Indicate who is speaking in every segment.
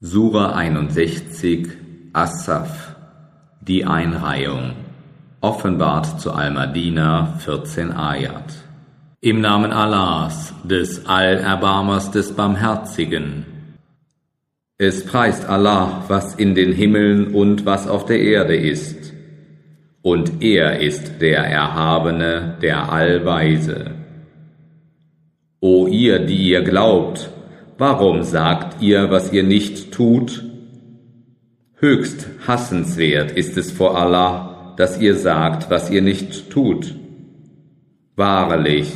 Speaker 1: Sura 61 Asaf Die Einreihung Offenbart zu Al-Madina 14 Ayat Im Namen Allahs, des Allerbarmers des Barmherzigen. Es preist Allah, was in den Himmeln und was auf der Erde ist. Und er ist der Erhabene, der Allweise. O ihr, die ihr glaubt, Warum sagt ihr, was ihr nicht tut? Höchst hassenswert ist es vor Allah, dass ihr sagt, was ihr nicht tut. Wahrlich,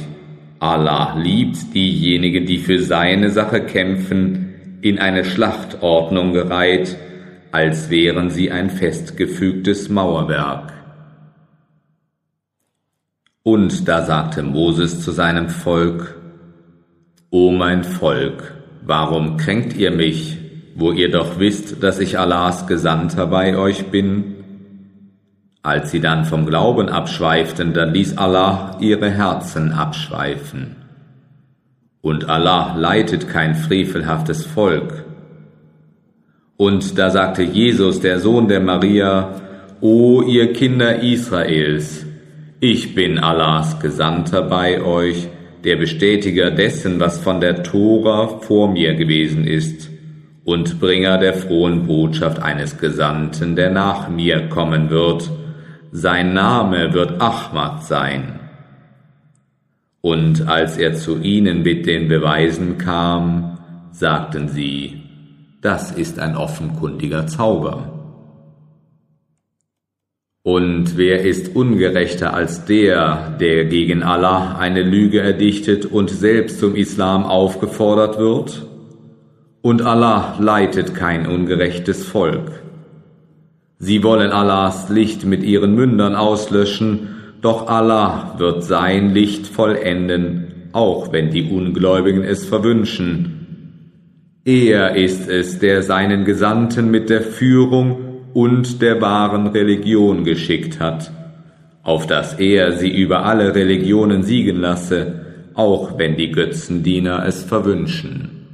Speaker 1: Allah liebt diejenigen, die für seine Sache kämpfen, in eine Schlachtordnung gereiht, als wären sie ein festgefügtes Mauerwerk. Und da sagte Moses zu seinem Volk, O mein Volk, Warum kränkt ihr mich, wo ihr doch wisst, dass ich Allahs Gesandter bei euch bin? Als sie dann vom Glauben abschweiften, dann ließ Allah ihre Herzen abschweifen. Und Allah leitet kein frevelhaftes Volk. Und da sagte Jesus, der Sohn der Maria, O ihr Kinder Israels, ich bin Allahs Gesandter bei euch, der Bestätiger dessen, was von der Tora vor mir gewesen ist, und Bringer der frohen Botschaft eines Gesandten, der nach mir kommen wird. Sein Name wird Ahmad sein. Und als er zu ihnen mit den Beweisen kam, sagten sie, das ist ein offenkundiger Zauber. Und wer ist ungerechter als der, der gegen Allah eine Lüge erdichtet und selbst zum Islam aufgefordert wird? Und Allah leitet kein ungerechtes Volk. Sie wollen Allahs Licht mit ihren Mündern auslöschen, doch Allah wird sein Licht vollenden, auch wenn die Ungläubigen es verwünschen. Er ist es, der seinen Gesandten mit der Führung und der wahren Religion geschickt hat, auf dass er sie über alle Religionen siegen lasse, auch wenn die Götzendiener es verwünschen.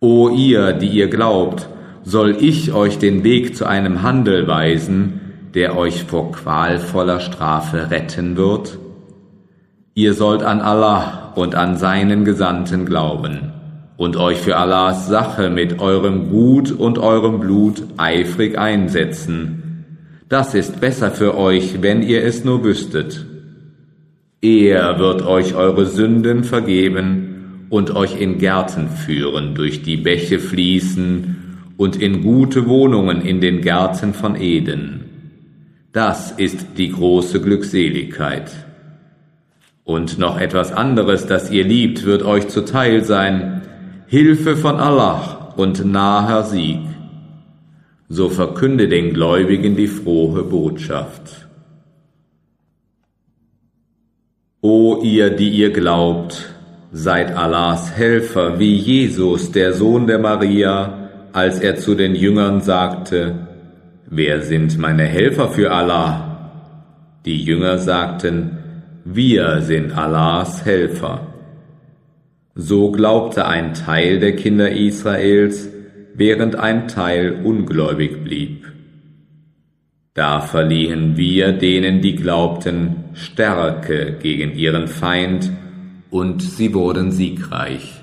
Speaker 1: O ihr, die ihr glaubt, soll ich euch den Weg zu einem Handel weisen, der euch vor qualvoller Strafe retten wird? Ihr sollt an Allah und an seinen Gesandten glauben und euch für Allahs Sache mit eurem Gut und eurem Blut eifrig einsetzen. Das ist besser für euch, wenn ihr es nur wüsstet. Er wird euch eure Sünden vergeben und euch in Gärten führen, durch die Bäche fließen und in gute Wohnungen in den Gärten von Eden. Das ist die große Glückseligkeit. Und noch etwas anderes, das ihr liebt, wird euch zuteil sein, Hilfe von Allah und naher Sieg. So verkünde den Gläubigen die frohe Botschaft. O ihr, die ihr glaubt, seid Allahs Helfer, wie Jesus, der Sohn der Maria, als er zu den Jüngern sagte, Wer sind meine Helfer für Allah? Die Jünger sagten, Wir sind Allahs Helfer. So glaubte ein Teil der Kinder Israels, während ein Teil ungläubig blieb. Da verliehen wir denen, die glaubten, Stärke gegen ihren Feind, und sie wurden siegreich.